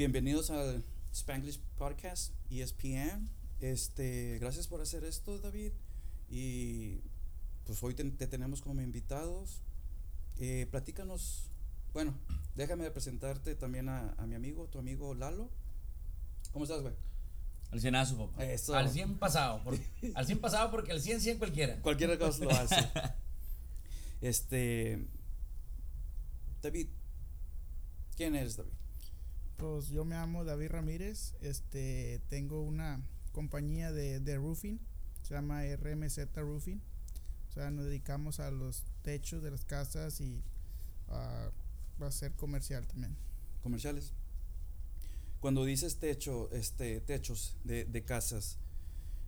Bienvenidos al Spanglish Podcast, ESPN. Este, gracias por hacer esto, David. Y pues hoy te, te tenemos como invitados. Eh, platícanos, bueno, déjame presentarte también a, a mi amigo, tu amigo Lalo. ¿Cómo estás, güey? Al cienazo, papá. Eso. Al 100 pasado. por- al 100 pasado porque al 100, 100 cualquiera. Cualquier cosa lo hace. Este, David, ¿quién eres, David? Pues yo me llamo David Ramírez, este, tengo una compañía de, de roofing, se llama RMZ Roofing, o sea, nos dedicamos a los techos de las casas y a, va a ser comercial también. Comerciales. Cuando dices techo, este, techos de, de casas,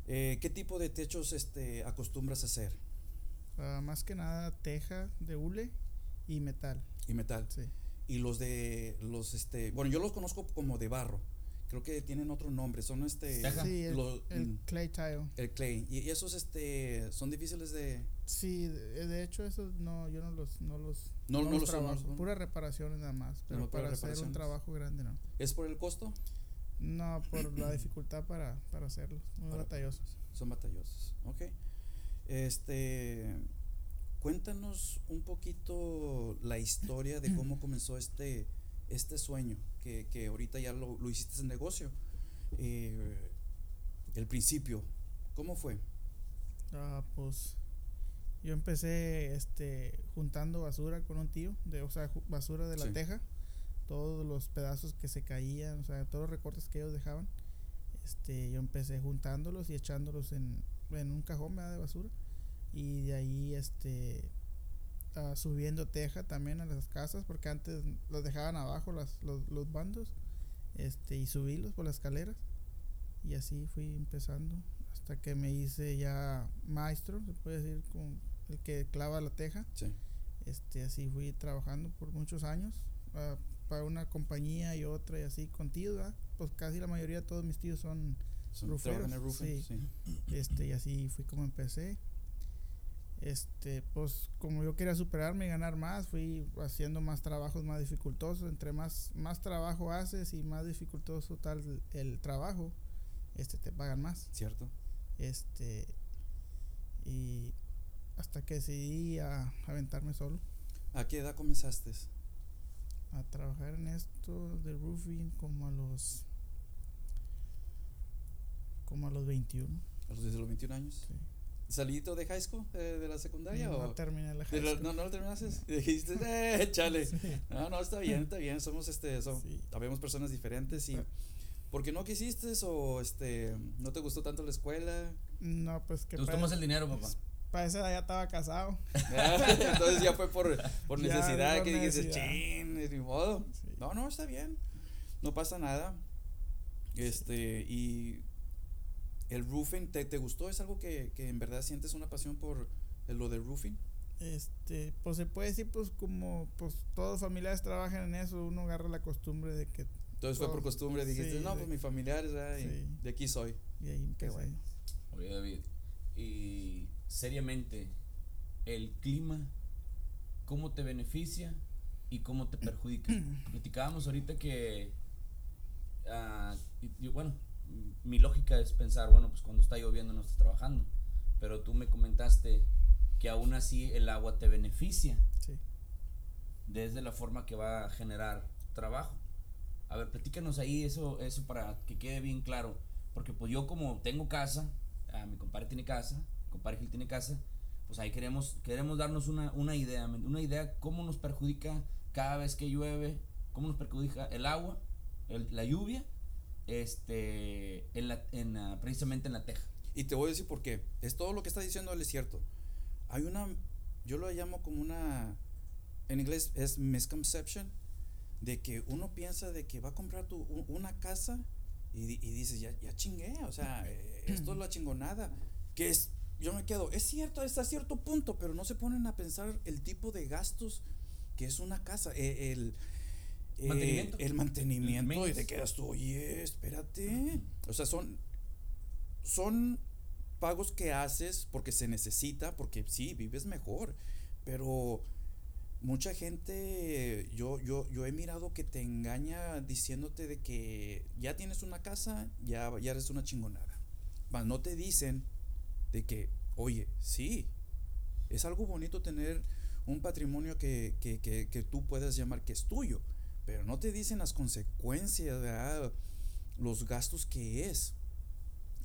eh, ¿qué tipo de techos este, acostumbras a hacer? Ah, más que nada teja de hule y metal, Y metal. sí. Y los de los este, bueno, yo los conozco como de barro. Creo que tienen otro nombre, son este. Sí, el, los- el mm, clay tile. el clay. Y, y esos este son difíciles de Sí, de, de hecho esos no, yo no los, no los, No- no los los trabajo, puras reparaciones nada más, pero para hacer un trabajo grande no. ¿Es por el costo? No, por la dificultad para, para hacerlos, muy Para- batallosos. Son batallosos. Ok. Este. Cuéntanos un poquito la historia de cómo comenzó este, este sueño, que, que ahorita ya lo, lo hiciste en negocio. Eh, el principio, ¿cómo fue? Ah, pues yo empecé este juntando basura con un tío, de, o sea, basura de la Sí. teja, todos los pedazos que se caían, o sea, todos los recortes que ellos dejaban. Este, yo empecé juntándolos y echándolos en, en un cajón ¿verdad? de basura y de ahí este subiendo teja también a las casas porque antes los dejaban abajo las, los, los bandos este y subirlos por las escaleras y así fui empezando hasta que me hice ya maestro se puede decir con el que clava la teja Sí. este así fui trabajando por muchos años ah, para una compañía y otra y así con tíos ¿verdad? pues casi la mayoría de todos mis tíos son Son- Ruferos, sí. este y así fui como empecé este pues como yo quería superarme y ganar más fui haciendo más trabajos más dificultosos entre más más trabajo haces y más dificultoso tal el, trabajo este te pagan más ¿Cierto? este y hasta que decidí a aventarme solo ¿A qué edad comenzaste? a trabajar en esto de roofing como a los como a los 21 ¿A los, desde los 21 años? sí. ¿Salito de high school? eh, ¿De la secundaria? no o terminé la high la- school. no, no lo terminaste? Y dijiste, eh, chale. Sí. No, no, está bien, está bien. Somos este, son, Sí. habemos personas diferentes y. ¿Por qué no quisiste o este no te gustó tanto la escuela? No, pues que para, más el dinero, papá. para esa edad ya estaba casado. Entonces ya fue por, por Ya, necesidad por que dijiste, necesidad. chin, ni modo. Sí. No, no, está bien. No pasa nada. Este, y el roofing, ¿te, te gustó? ¿Es algo que, que en verdad sientes una pasión por el- lo del roofing? Este, pues se puede decir, pues como pues todos los familiares trabajan en eso, uno agarra la costumbre de que Entonces fue por costumbre, dijiste, Sí, no, pues mis familiares, Sí. de aquí soy. y ahí empecé. bueno. Oye, David. Y seriamente, el clima, ¿cómo te beneficia y cómo te perjudica? Platicábamos ahorita que. ah, y- y bueno, mi lógica es pensar, bueno, pues cuando está lloviendo no estás trabajando. Pero tú me comentaste que aún así el agua te beneficia Sí. desde la forma que va a generar trabajo. A ver, platícanos ahí eso, eso para que quede bien claro. Porque pues yo como tengo casa, ah, mi compadre tiene casa, mi compadre Gil tiene casa, pues ahí queremos, queremos darnos una, una idea, una idea cómo nos perjudica cada vez que llueve, cómo nos perjudica el agua, el- la lluvia, este, en la, en, ah, precisamente en la teja. Y te voy a decir por qué. Es todo lo que está diciendo él es cierto. Hay una, yo lo llamo como una, en inglés es misconception, de que uno piensa de que va a comprar tu, una casa y, y dices, ya, ya chingué, o sea, eh, esto es la chingonada. Que es, yo me quedo, es cierto, hasta cierto punto, pero no se ponen a pensar el tipo de gastos que es una casa. eh, el, eh, Mantenimiento. el mantenimiento y te quedas tú, oye, espérate. O sea, son, son pagos que haces porque se necesita, porque sí, vives mejor, pero mucha gente, yo, yo, yo he mirado que te engaña diciéndote de que ya tienes una casa, ya, ya eres una chingonada. Mas no te dicen de que, oye, sí, es algo bonito tener un patrimonio que, que, que, que tú puedas llamar que es tuyo, pero no te dicen las consecuencias, ¿verdad? los gastos que es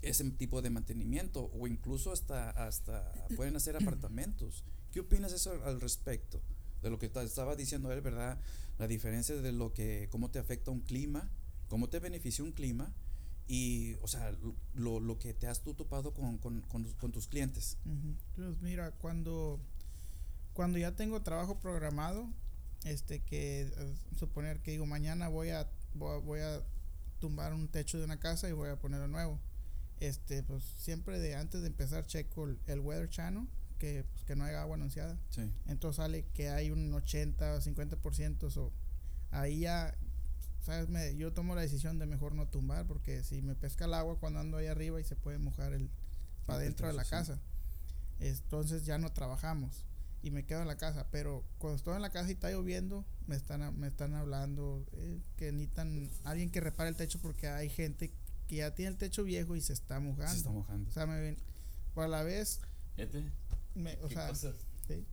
ese tipo de mantenimiento o incluso hasta, hasta pueden hacer apartamentos. ¿Qué opinas eso al respecto? De lo que estaba diciendo él, ¿verdad? La diferencia de lo que, cómo te afecta un clima, cómo te beneficia un clima y, o sea, lo, lo que te has tú topado con, con, con, con tus clientes. Pues mira, cuando, cuando ya tengo trabajo programado, este que eh, suponer que digo mañana voy a voy, a tumbar un techo de una casa y voy a ponerlo nuevo. Este, pues siempre de antes de empezar checo el, el Weather Channel, que, pues, que no haya agua anunciada. Sí. Entonces sale que hay un 80 o 50%. So, ahí ya, ¿sabes? Me, yo tomo la decisión de mejor no tumbar porque si me pesca el agua cuando ando ahí arriba y se puede mojar el para dentro de la sí. casa. Entonces ya no trabajamos y me quedo en la casa. Pero cuando estoy en la casa y está lloviendo, me están, me están hablando eh, que necesitan alguien que repare el techo porque hay gente que ya tiene el techo viejo y se está mojando. Se está mojando. O sea, me ven. Pero a la vez, me, o qué sea, cosas. sí.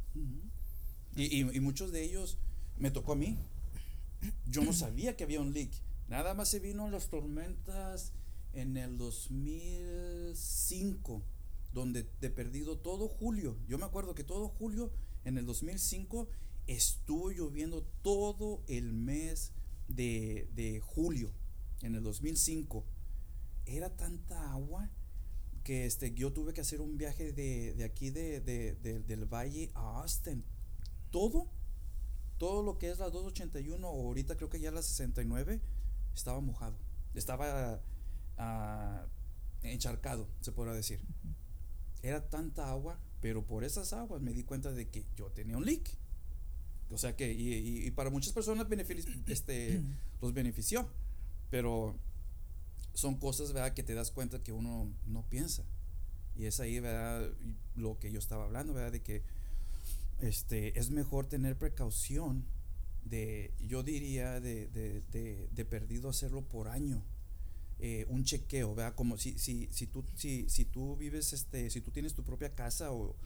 Y, y, y muchos de ellos me tocó a mí. Yo no sabía que había un leak. Nada más se vino las tormentas en el 2005, donde de perdido todo julio. Yo me acuerdo que todo julio en el 2005 estuvo lloviendo todo el mes de, de julio, en el 2005. Era tanta agua que este, yo tuve que hacer un viaje de, de aquí de, de- de- del valle a Austin. Todo, todo lo que es la 281 o ahorita creo que ya la 69 estaba mojado. Estaba ah, encharcado, se podrá decir. Era tanta agua, pero por esas aguas me di cuenta de que yo tenía un leak. O sea que, y, y- y para muchas personas este, los benefició, pero son cosas, ¿verdad?, que te das cuenta que uno no piensa. Y es ahí, ¿verdad?, lo que yo estaba hablando, ¿verdad?, de que este, es mejor tener precaución de, yo diría, de, de, de, de perdido hacerlo por año. Eh, un chequeo, ¿verdad? Como si, si, si, tú, si, si tú vives, este, si tú tienes tu propia casa o,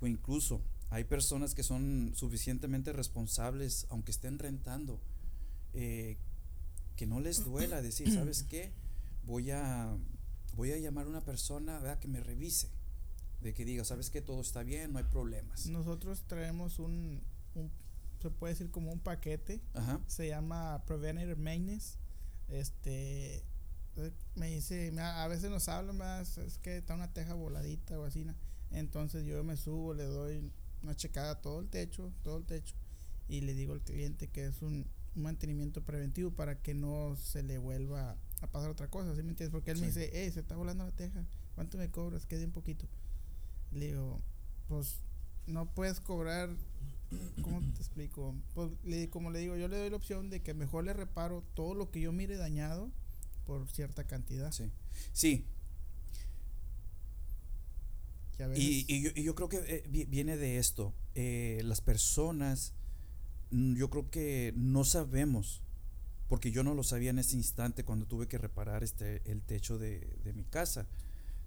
o incluso hay personas que son suficientemente responsables, aunque estén rentando, eh, que no les duela decir, ¿sabes qué? Voy a, voy a llamar a una persona ¿verdad? que me revise, de que diga, ¿sabes qué? Todo está bien, no hay problemas. Nosotros traemos un, un, se puede decir como un paquete, Ajá. se llama Preventative Maintenance. Este, me dice, me ha- a veces nos hablan más, es que está una teja voladita o así, entonces yo me subo, le doy una checada a todo el techo, todo el techo, y le digo al cliente que es un, un mantenimiento preventivo para que no se le vuelva a pasar otra cosa, ¿sí me entiendes? Porque él me dice, hey, se está volando la teja, ¿cuánto me cobras? Quede un poquito. Le digo, pues no puedes cobrar ¿Cómo te explico? Pues le- como le digo, yo le doy la opción de que mejor le reparo todo lo que yo mire dañado por cierta cantidad. Sí. Sí, Y, Y, y yo, y yo creo que eh, vi- viene de esto. Eh, las personas, mm, yo creo que no sabemos, porque yo no lo sabía en ese instante cuando tuve que reparar este, el techo de, de mi casa,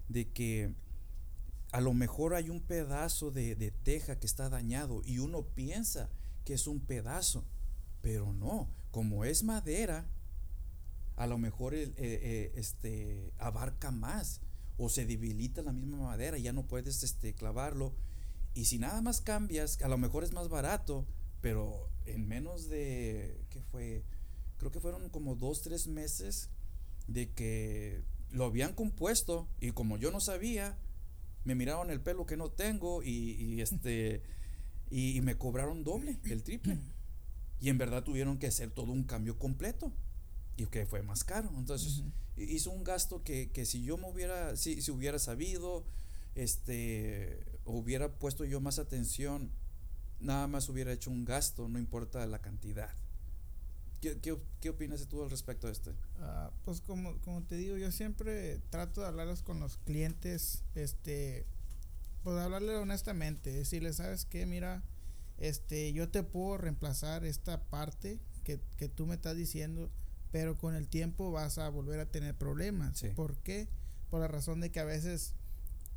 de que a lo mejor hay un pedazo de, de teja que está dañado y uno piensa que es un pedazo, pero no, como es madera, a lo mejor eh, eh, este, abarca más o se debilita la misma madera y ya no puedes este, clavarlo. Y si nada más cambias, a lo mejor es más barato, pero en menos de, ¿qué fue? Creo que fueron como dos, tres meses de que lo habían compuesto y como yo no sabía, me miraron el pelo que no tengo y, y este y, y me cobraron doble, el triple. Y en verdad tuvieron que hacer todo un cambio completo y que fue más caro. Entonces, Ujú. hizo un gasto que, que si yo me hubiera, si, si hubiera sabido, este, hubiera puesto yo más atención, nada más hubiera hecho un gasto, no importa la cantidad. ¿Qué, qué, qué opinas tú al respecto de esto? Ah, pues como, como te digo, yo siempre trato de hablarles con los clientes, este, pues hablarle honestamente, decirles, ¿sabes qué? Mira, este, yo te puedo reemplazar esta parte que, que tú me estás diciendo, pero con el tiempo vas a volver a tener problemas. Sí. ¿Por qué? Por la razón de que a veces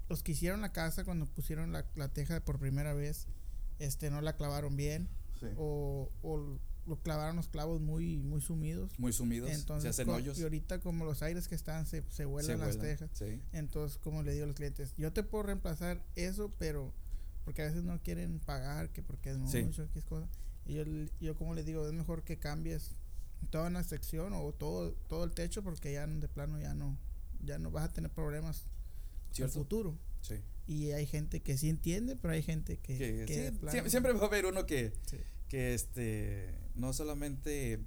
los que hicieron la casa cuando pusieron la, la teja por primera vez, este, no la clavaron bien Sí. o, o lo clavaron los clavos muy, muy sumidos. Muy sumidos, Entonces, se hacen hoyos. y ahorita como los aires que están se, se vuelan se las vuelan, tejas. Sí. Entonces, como le digo a los clientes, yo te puedo reemplazar eso, pero porque a veces no quieren pagar, que porque es Sí. mucho, que es cosa. Y yo, yo como le digo, es mejor que cambies toda una sección o todo todo el techo porque ya de plano ya no ya no vas a tener problemas en el futuro. Sí. Y hay gente que sí entiende, pero hay gente que, Que que sí, de plano- siempre, siempre va a haber uno que, Sí. que este no solamente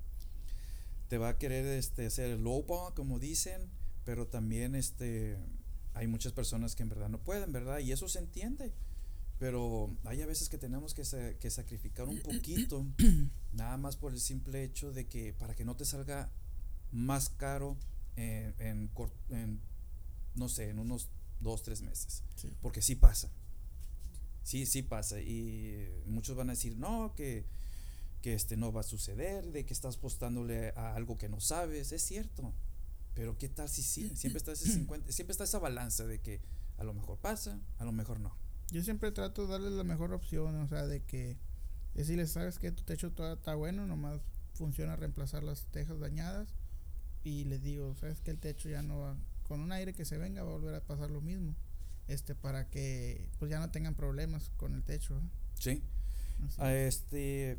te va a querer este hacer el lowball como dicen pero también este hay muchas personas que en verdad no pueden verdad y eso se entiende pero hay a veces que tenemos que, sa- que sacrificar un poquito nada más por el simple hecho de que para que no te salga más caro en, en, en, no sé en unos dos tres meses. Sí. porque sí pasa. Sí sí pasa. Y muchos van a decir no que que este no va a suceder de que estás apostándole a algo que no sabes es cierto. Pero qué tal si sí siempre está ese 50 siempre está esa balanza de que a lo mejor pasa a lo mejor no Yo siempre trato de darles la mejor opción, o sea, de que decirles, sabes que tu techo está bueno, nomás funciona reemplazar las tejas dañadas. Y les digo, sabes que el techo ya no va, con un aire que se venga va a volver a pasar lo mismo. Este, para que pues ya no tengan problemas con el techo. ¿eh? sí A es. este,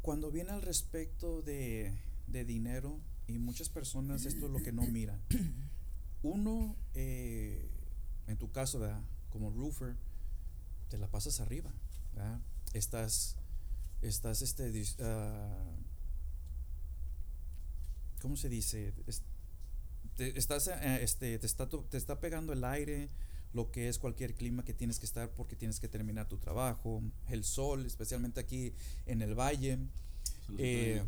cuando viene al respecto de, de dinero, y muchas personas esto es lo que no miran. Uno, eh, en tu caso, ¿verdad? como roofer, te la pasas arriba. ¿verdad? Estás, estás, este, ah, ¿cómo se dice? Es- te, estás, eh, este, te está, te está pegando el aire, lo que es cualquier clima que tienes que estar porque tienes que terminar tu trabajo, el sol, especialmente aquí en el valle, eh,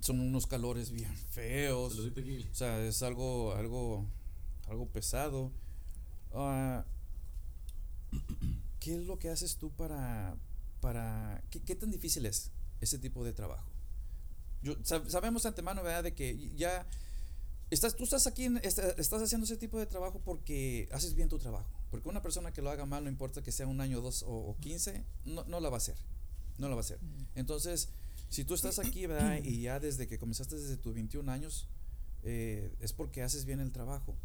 son unos calores bien feos, o sea, es algo, algo, algo pesado. Ah, ¿Qué es lo que haces tú para, para, qué, qué tan difícil es ese tipo de trabajo? Yo, sab- sabemos de antemano, ¿verdad? De que ya estás, tú estás aquí, en- esta- estás haciendo ese tipo de trabajo porque haces bien tu trabajo. Porque una persona que lo haga mal, no importa que sea un año, dos o, 15, no, no la va a hacer. No la va a hacer. Entonces, si tú estás aquí, ¿verdad? Y ya desde que comenzaste desde tus 21 años, eh, es porque haces bien el trabajo.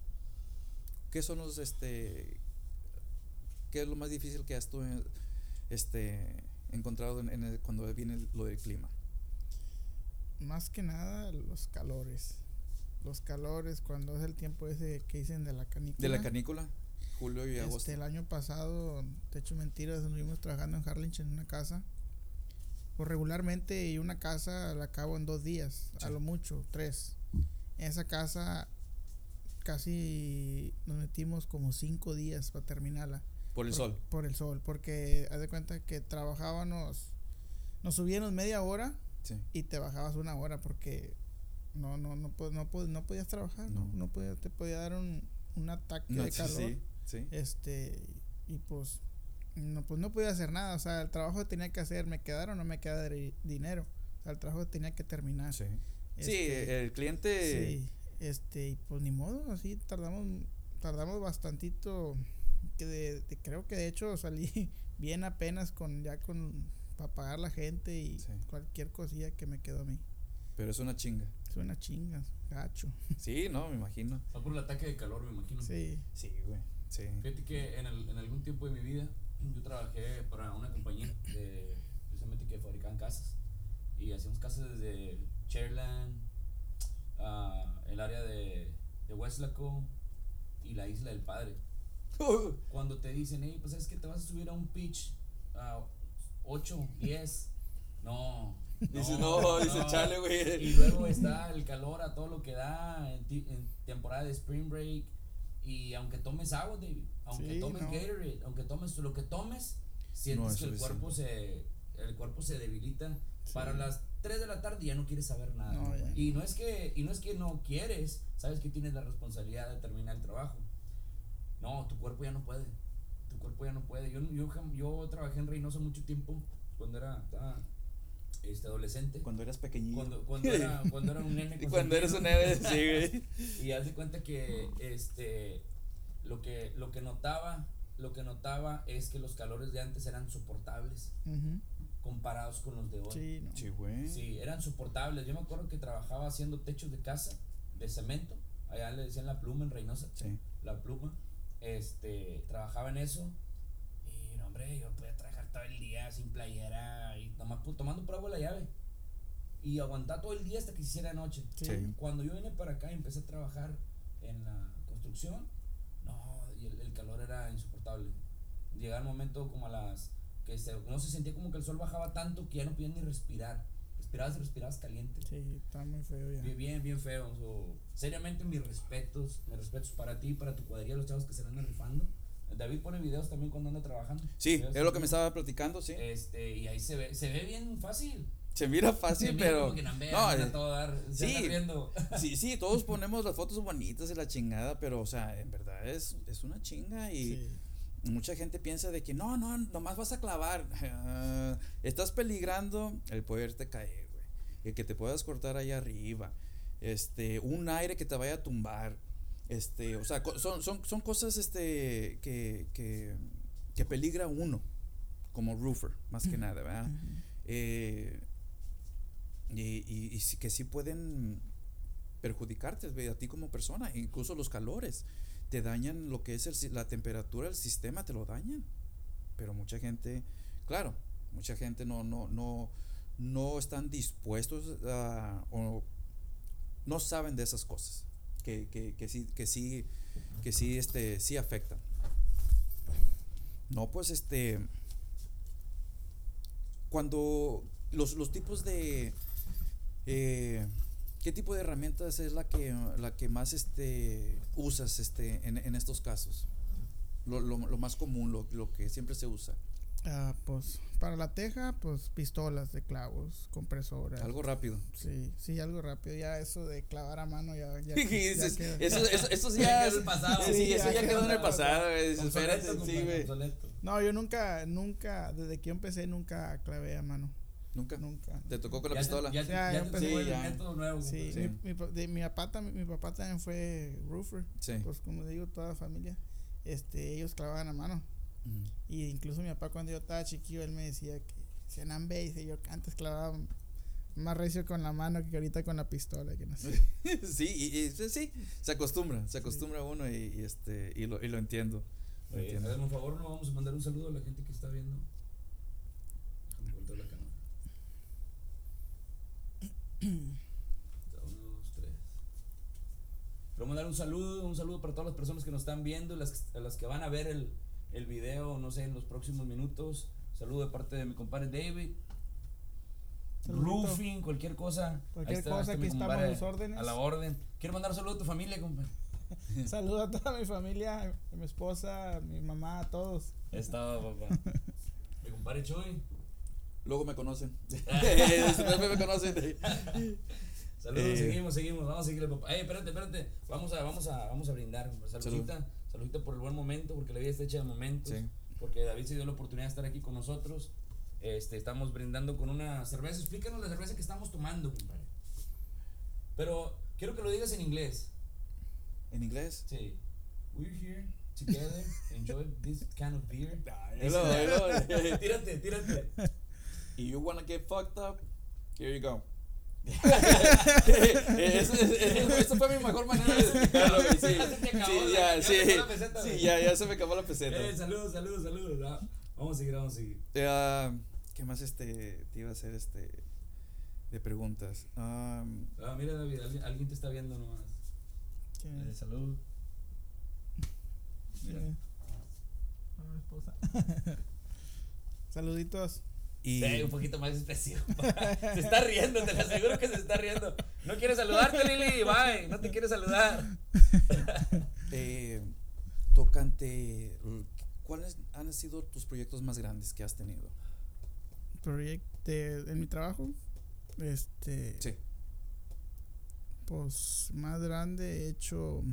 ¿Qué son los, este, qué es lo más difícil que has tú, este, encontrado en, en el- cuando viene lo del clima? Más que nada los calores. Los calores cuando es el tiempo ese que dicen de la canícula. De la canícula, julio y agosto. Este, el año pasado, de hecho mentiras, estuvimos trabajando en Harlingen en una casa. Pues regularmente y una casa la acabo en dos días, Sí. a lo mucho, tres. En esa casa casi nos metimos como cinco días para terminarla. Por el por, sol. Por el sol, porque haz de cuenta que trabajábamos, nos subíamos media hora Sí. y te bajabas una hora porque no no no no, po- no podías trabajar, no, No. no podía- te podía dar un, un ataque No, de calor. sí, sí. Este, y pues no, pues no podía hacer nada, o sea, el trabajo que tenía que hacer, me quedara o no me quedara de- dinero. O sea, el trabajo tenía que terminar. Sí. Sí, Este, el cliente. sí, este, y pues ni modo, así tardamos tardamos bastantito que de, de- creo que de hecho salí bien apenas con ya con para pagar la gente y Sí. cualquier cosilla que me quedó a mí. Pero es una chinga. Suena chingas, gacho. Sí, no, me imagino. Va por el ataque de calor, me imagino. Sí. Sí, güey. Sí. Fíjate que en, el- en algún tiempo de mi vida yo trabajé para una compañía de, precisamente que fabricaban casas y hacíamos casas desde Cherland, ah, el área de, de Westlaco y la isla del Padre. Cuando te dicen, hey, pues es que te vas a subir a un pitch a 8, 10, no. Dice, no, dice, chale, güey. Y luego está el calor a todo lo que da en, ti- en temporada de Spring Break. Y aunque tomes agua, David, aunque Sí, tomes no. Gatorade, aunque tomes lo que tomes, sientes No que el cuerpo se el cuerpo se debilita. Sí. Para las 3 de la tarde ya no quieres saber nada. No, y no es que y no es que no quieres, sabes que tienes la responsabilidad de terminar el trabajo. No, tu cuerpo ya no puede. Tu cuerpo ya no puede. Yo yo, yo trabajé en Reynosa mucho tiempo cuando era, estaba, este, adolescente. Cuando eras pequeñito. Cuando, cuando, era, cuando era un nene. Y cuando eres un nene, sí, güey. Y haz de cuenta que este lo que lo que notaba, lo que notaba es que los calores de antes eran soportables comparados con los de hoy. Sí, no. Sí, güey. Sí, eran soportables. Yo me acuerdo que trabajaba haciendo techos de casa de cemento. Allá le decían la pluma en Reynosa. Sí. La pluma. Este, trabajaba en eso. Y no, hombre, yo podía trabajar todo el día sin playera y nomás tomando por agua la llave. Y aguantar todo el día hasta que se hiciera noche. Sí. Cuando yo vine para acá y empecé a trabajar en la construcción, no, y el, el calor era insoportable. Llegaba el momento como a las que se, no se sentía como que el sol bajaba tanto que ya no podías ni respirar. Respirabas y respirabas caliente. Sí, está muy feo ya. Bien, bien, bien feo. so, seriamente, mis respetos. Mis respetos para ti, para tu cuadrilla, los chavos que se andan rifando. David pone videos también cuando anda trabajando. Sí, Videos es lo que me estaba platicando, sí. Este, y ahí se ve, se ve bien fácil. Se mira fácil, Se mira pero. como que, "Nambe, No, eh, todo dar, sí. sí, sí, todos ponemos las fotos bonitas y la chingada, pero, o sea, en verdad es, es una chinga y Sí. mucha gente piensa de que no, no, nomás vas a clavar. Ah, estás peligrando el poderte caer. El que te puedas cortar ahí arriba. Este, un aire que te vaya a tumbar. Este, o sea, son, son, son cosas este, que, que, que peligra uno, como roofer, más que nada, ¿verdad? Eh, y, y, que sí pueden perjudicarte a ti como persona, incluso los calores te dañan lo que es el la temperatura del sistema, te lo dañan. Pero mucha gente, claro, mucha gente no, no, no, no están dispuestos a, o no saben de esas cosas, que, que, que sí, que sí, que sí, este, sí afectan. No, pues este, cuando los, los tipos de eh, qué tipo de herramientas es la que la que más este usas este en, en estos casos lo, lo, lo más común lo, lo que siempre se usa Ah, pues para la teja, pues pistolas de clavos, compresoras. algo rápido Sí, sí, algo rápido. Ya eso de clavar a mano ya, ya, ya eso, eso, eso sí Ya en el pasado. sí, Sí, eso ya quedó en el pasado espérate, sí, güey. No, yo nunca, nunca, desde que yo empecé, nunca clavé a mano. nunca Nunca. te tocó con la pistola Ya, te- Ya, ya ya el Sí, ya. método nuevo. Sí. Sí. Mi, mi, de, mi, papá, mi papá también fue roofer. sí Pues como digo, toda la familia, este, ellos clavaban a mano. Ujú. Y incluso mi papá cuando yo estaba chiquillo, él me decía que se nambe, dice yo antes clavaba más recio con la mano que ahorita con la pistola, que no sé. sí y, y sí, sí, se acostumbra se acostumbra uno y, y este y lo, y lo entiendo lo Oye, entiendo. un favor, no vamos a mandar un saludo a la gente que está viendo. La cámara. Uno, dos, tres. Quiero mandar un saludo, un saludo para todas las personas que nos están viendo, las, a las que van a ver el, el video, no sé, en los próximos minutos. Saludo de parte de mi compadre David. Saludito. Roofing, cualquier cosa. Cualquier está, cosa, aquí estamos a los órdenes. A la orden. Quiero mandar un saludo a tu familia, compadre. Saludo a toda mi familia, a mi esposa, a mi mamá, a todos. Estaba, papá. Mi compadre Chuy. luego me conocen después me conocen Saludos, Eh. seguimos, seguimos, vamos a seguirle, papá. Ey, espérate, espérate. Vamos a, vamos a, vamos a brindar. Saludita, saludita por el buen momento, porque la vida está hecha de momentos. Sí. Porque David se dio la oportunidad de estar aquí con nosotros. Este, estamos brindando con una cerveza. Explícanos la cerveza que estamos tomando, compadre. Pero quiero que lo digas en inglés. en inglés Sí. We're here together, enjoy this kind of beer. hello, hello. tírate, tírate. y you wanna get fucked up here you go eso, eso- eso fue mi mejor manera de explicarlo, güey, sí, Ya sí, ya, sí, se sí, ya, ya me acabó la peseta. Eh, saludos, saludos, saludos. Ah, Vamos a seguir, vamos a seguir. Eh, ¿Qué más este te iba a hacer este de preguntas? Um, Ah, mira, David, alguien, alguien te está viendo nomás. ¿Quién Eh, salud. Ah, mi esposa. Saluditos. Y Eh, un poquito más expresivo. se está riendo, te lo aseguro que se está riendo. No quiere saludarte, Lili. Bye. No te quiere saludar. eh, tocante, ¿cuáles han sido tus proyectos más grandes que has tenido? Proyecto en mi trabajo. Este. Sí. Pues más grande he hecho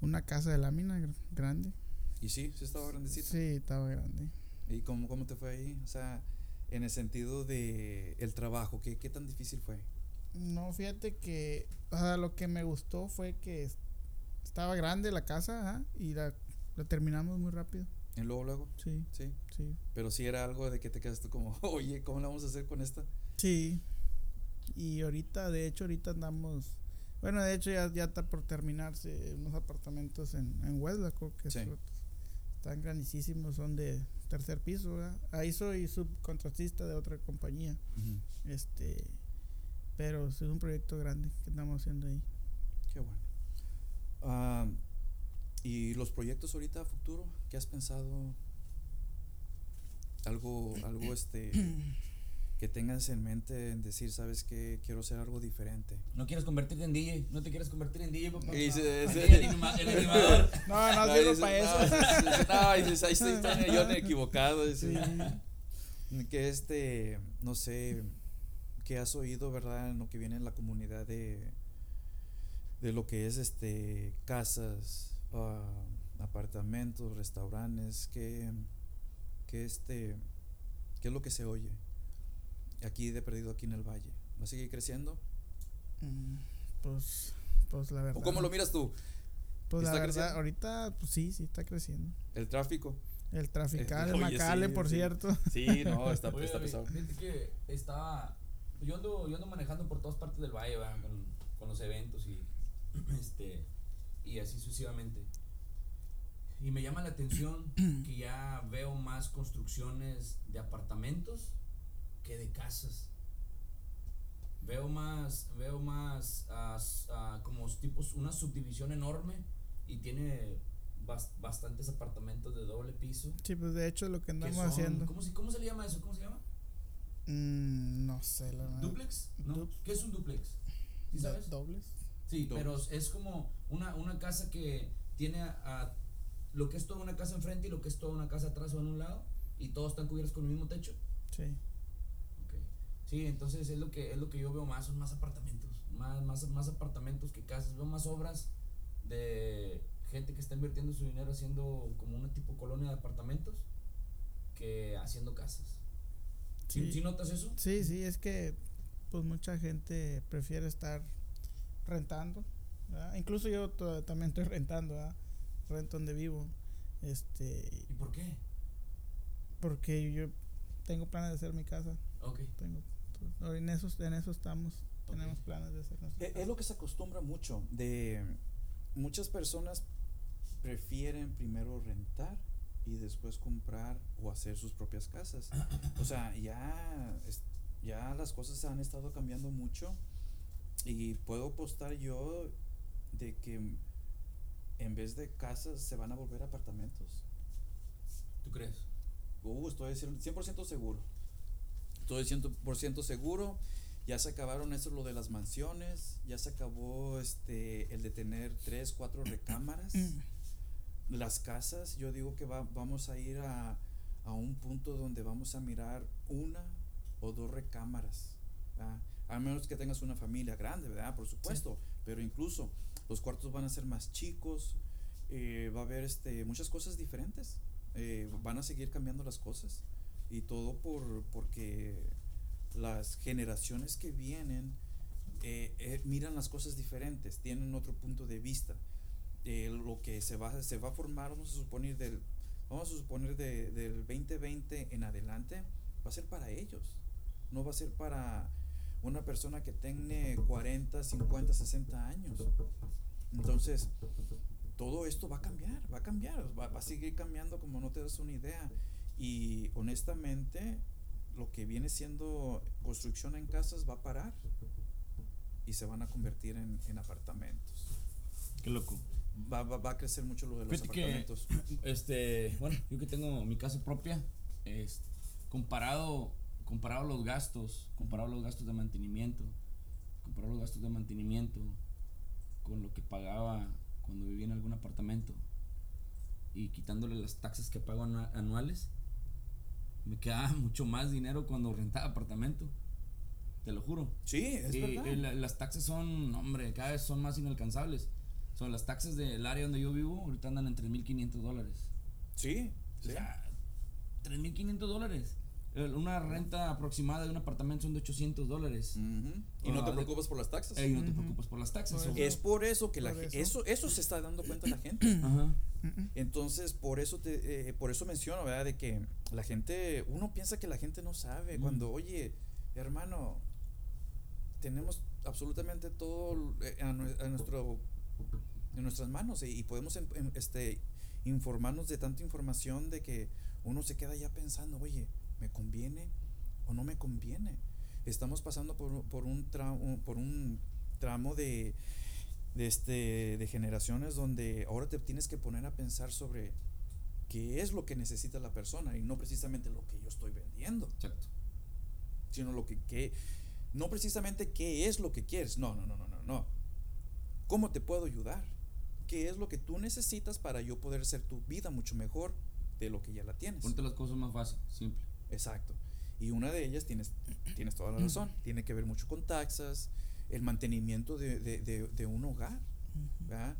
una casa de lámina gr- grande. ¿Y sí? ¿Sí estaba grandecito? Sí, estaba grande. ¿Y cómo, cómo te fue ahí? O sea, en el sentido de el trabajo, ¿qué, qué tan difícil fue? No, fíjate que, o sea, lo que me gustó fue que es- estaba grande la casa, ajá, y la, la terminamos muy rápido. ¿Y luego, luego? Sí, Sí. sí. Pero sí era algo de que te quedaste como, oye, ¿cómo le vamos a hacer con esta? Sí. Y ahorita, de hecho, ahorita andamos. Bueno, de hecho, ya, ya está por terminarse unos apartamentos en, en Westlaco que Sí. son- están grandísimos, son de tercer piso. ¿verdad? Ahí soy subcontratista de otra compañía. Este. Pero es un proyecto grande que estamos haciendo ahí. Qué bueno. Ah, ¿Y los proyectos ahorita a futuro? ¿Qué has pensado? Algo, algo este que tengas en mente en decir, sabes que quiero hacer algo diferente. No quieres convertirte en DJ, no te quieres convertir en DJ, papá. Y dice- El dice- anima- el animador. No, no No, sirvo para no, eso. No, y dices, ahí estoy, estoy yo equivocado. dice. Sí. Que este, no sé, que has oído, ¿verdad? En lo que viene en la comunidad de, de lo que es este, casas, ah, apartamentos, restaurantes, que, que este, ¿qué es lo que se oye? Aquí de perdido, aquí en el valle. ¿Va a seguir creciendo? Mm, Pues, pues la verdad. ¿O cómo lo miras tú? Pues la ¿Está verdad, creciendo? ahorita, pues sí, sí está creciendo. El tráfico. El trafical, Este, el oye, Macale, sí, por sí. cierto. Sí, no, está, Oye, está pesado. Fíjate que estaba. Yo ando, yo ando manejando por todas partes del valle. Con, con los eventos y. Este. Y así sucesivamente. Y me llama la atención que ya veo más construcciones de apartamentos que de casas. Veo más, veo más s- ah, como tipos, una subdivisión enorme y tiene bas- bastantes apartamentos de doble piso. Sí, pues de hecho lo que que andamos son- haciendo. ¿cómo, se, ¿Cómo se le llama eso? ¿Cómo se llama? Mm, no sé, la verdad. ¿Duplex? ¿No? Dup- ¿Qué es un duplex? ¿Sí sabes? ¿Dobles? Sí, Dobles. pero es como una, una casa que tiene a, a lo que es toda una casa enfrente y lo que es toda una casa atrás o en un lado y todos están cubiertos con el mismo techo. Sí. Sí, entonces es lo que es lo que yo veo más, son más apartamentos, más, más, más apartamentos que casas, veo más obras de gente que está invirtiendo su dinero haciendo como una tipo colonia de apartamentos que haciendo casas. ¿Sí, Sí. sí notas eso? Sí, sí, es que pues mucha gente prefiere estar rentando. ¿verdad? Incluso yo también estoy rentando, ¿verdad? rento donde vivo. Este, ¿Y por qué? porque yo tengo planes de hacer mi casa. Ok. Tengo, en eso, en eso estamos. Tenemos planes de hacer nuestra E- Es lo que se acostumbra mucho. De muchas personas prefieren primero rentar y después comprar o hacer sus propias casas. O sea, ya, es- ya las cosas han estado cambiando mucho y puedo apostar yo de que en vez de casas se van a volver apartamentos. ¿Tú crees? Uh, estoy 100% seguro. Estoy 100% seguro. Ya se acabaron eso lo de las mansiones. Ya se acabó este el de tener tres, cuatro recámaras. Las casas, yo digo que va- vamos a ir a, a un punto donde vamos a mirar una o dos recámaras. ¿verdad? A menos que tengas una familia grande, ¿verdad? Por supuesto. Pero incluso los cuartos van a ser más chicos. eh, va a haber este, muchas cosas diferentes. eh, van a seguir cambiando las cosas. Y todo por porque las generaciones que vienen eh, eh, miran las cosas diferentes, tienen otro punto de vista. Eh, lo que se va, se va a formar, vamos a suponer, del, vamos a suponer de- del 2020 en adelante, va a ser para ellos. No va a ser para una persona que tiene 40, 50, 60 años. Entonces, todo esto va a cambiar, va a cambiar, va, va a seguir cambiando como no te das una idea. Y honestamente, lo que viene siendo construcción en casas va a parar y se van a convertir en, en apartamentos. Qué loco. Va, va, va a crecer mucho lo de los Fíjate que- apartamentos. Este, bueno, yo que tengo mi casa propia, es, comparado, comparado los gastos, comparado los gastos de mantenimiento, comparado los gastos de mantenimiento con lo que pagaba cuando vivía en algún apartamento y quitándole las taxas que pago anua- anuales, me quedaba mucho más dinero cuando rentaba apartamento. Te lo juro. Sí, es Y- verdad. y la- las taxas son, hombre, cada vez son más inalcanzables. Son las taxas del área donde yo vivo, ahorita andan en 3.500 dólares. Sí, O sí. sea, 3.500 dólares. Una renta aproximada de un apartamento son de 800 dólares. Y no te preocupas por las taxas. Eh, y no te preocupas por las taxas. Es por eso que la Por eso. eso. eso se está dando cuenta la gente. Ajá. Entonces, por eso te, eh, por eso menciono, ¿verdad? De que la gente, uno piensa que la gente no sabe. Mm. Cuando, oye, hermano, tenemos absolutamente todo eh, a, nue- a nuestro, en nuestras manos y, y podemos em- em- este, informarnos de tanta información de que uno se queda ya pensando, oye, ¿me conviene o no me conviene? Estamos pasando por, por un, tra- un- por un tramo de, de, este, de generaciones donde ahora te tienes que poner a pensar sobre qué es lo que necesita la persona y no precisamente lo que yo estoy vendiendo, Exacto. sino lo que, que no precisamente qué es lo que quieres, no, no, no, no, no, no. ¿Cómo te puedo ayudar? ¿Qué es lo que tú necesitas para yo poder hacer tu vida mucho mejor de lo que ya la tienes? Ponte las cosas más fácil, simple. Exacto. Y una de ellas, tienes, tienes toda la razón, tiene que ver mucho con taxas, el mantenimiento de, de, de, de un hogar. ¿verdad?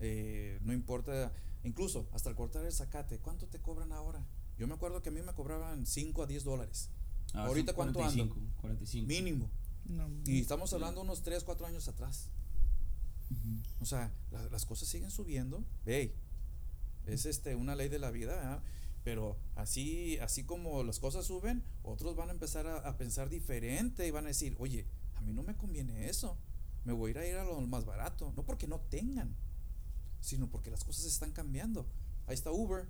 Eh, no importa, incluso hasta el cortar el zacate, ¿cuánto te cobran ahora? Yo me acuerdo que a mí me cobraban 5 a 10 dólares, Ah, ¿Ahorita cuánto ando? 45, 45. mínimo. No, Y estamos hablando unos 3, 4 años atrás. O sea, la- las cosas siguen subiendo. Hey, es este una ley de la vida, ¿verdad? Pero así, así como las cosas suben, otros van a empezar a, pensar diferente y van a decir, oye, a mí no me conviene eso. Me voy a ir a ir a lo más barato. No porque no tengan, sino porque las cosas están cambiando. Ahí está Uber.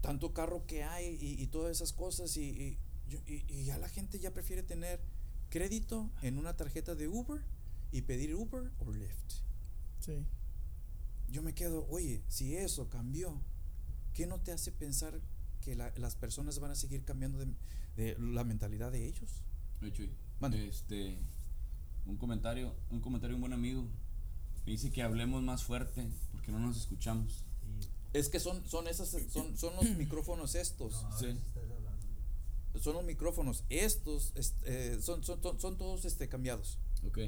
Tanto carro que hay y, y todas esas cosas y, y- y ya la gente ya prefiere tener crédito en una tarjeta de Uber y pedir Uber o Lyft. Sí. Yo me quedo, oye, si eso cambió, ¿qué no te hace pensar que la- las personas van a seguir cambiando de, de la mentalidad de ellos? Chuy, este, un comentario, un comentario de un buen amigo. Me dice que hablemos más fuerte porque no nos escuchamos. Es que son, son esas, son, son los micrófonos estos. Sí. Son los micrófonos estos, est- eh, son, son, son, son todos este, cambiados. Ok.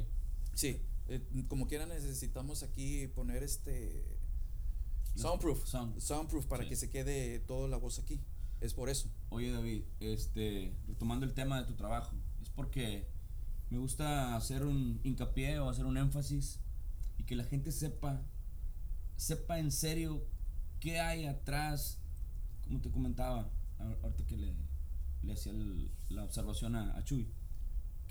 Sí, eh, como quiera necesitamos aquí poner este soundproof, Sound. soundproof para Sí. que se quede toda la voz aquí. Es por eso. Oye David, este, retomando el tema de tu trabajo, es porque me gusta hacer un hincapié o hacer un énfasis y que la gente sepa, sepa en serio qué hay atrás, como te comentaba, ahorita que le, le hacía el- la observación a, a Chuy,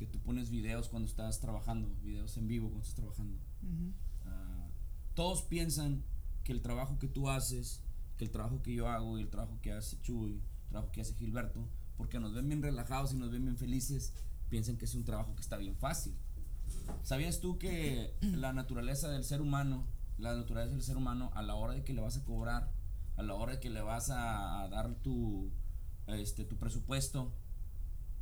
que tú pones videos cuando estás trabajando, videos en vivo cuando estás trabajando. Ujú. Ah, todos piensan que el trabajo que tú haces, que el trabajo que yo hago y el trabajo que hace Chuy, el trabajo que hace Gilberto, porque nos ven bien relajados y nos ven bien felices, piensan que es un trabajo que está bien fácil. ¿Sabías tú que la naturaleza del ser humano, la naturaleza del ser humano, a la hora de que le vas a cobrar, a la hora de que le vas a, a dar tu, este, tu presupuesto,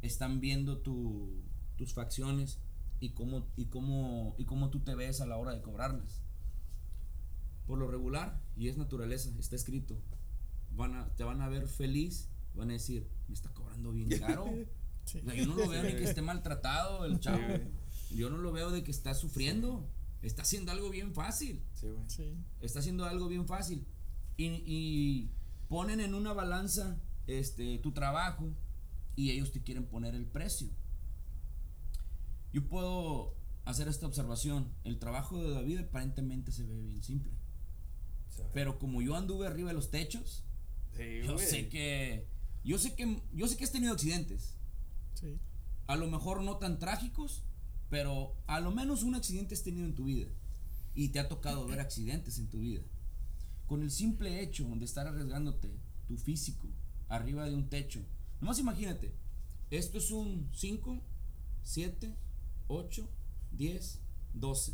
están viendo tu, tus facciones y cómo, y, cómo, y cómo tú te ves a la hora de cobrarlas? Por lo regular, y es naturaleza, está escrito, van a, te van a ver feliz, van a decir, me está cobrando bien caro. Sí. O sea, yo no lo veo ni que esté maltratado el chavo. Yo no lo veo de que está sufriendo. Está haciendo algo bien fácil. Sí, güey. Sí. Está haciendo algo bien fácil. Y, y ponen en una balanza este, tu trabajo y ellos te quieren poner el precio. Yo puedo hacer esta observación. El trabajo de David aparentemente se ve bien simple. Ve. Pero como yo anduve arriba de los techos, Sí, yo güey. sé que. Yo sé que. Yo sé que has tenido accidentes. Sí. A lo mejor no tan trágicos, pero a lo menos un accidente has tenido en tu vida. Y te ha tocado ver accidentes en tu vida. Con el simple hecho de estar arriesgándote tu físico arriba de un techo. Nomás imagínate, esto es un 5, 7, 8, 10, 12.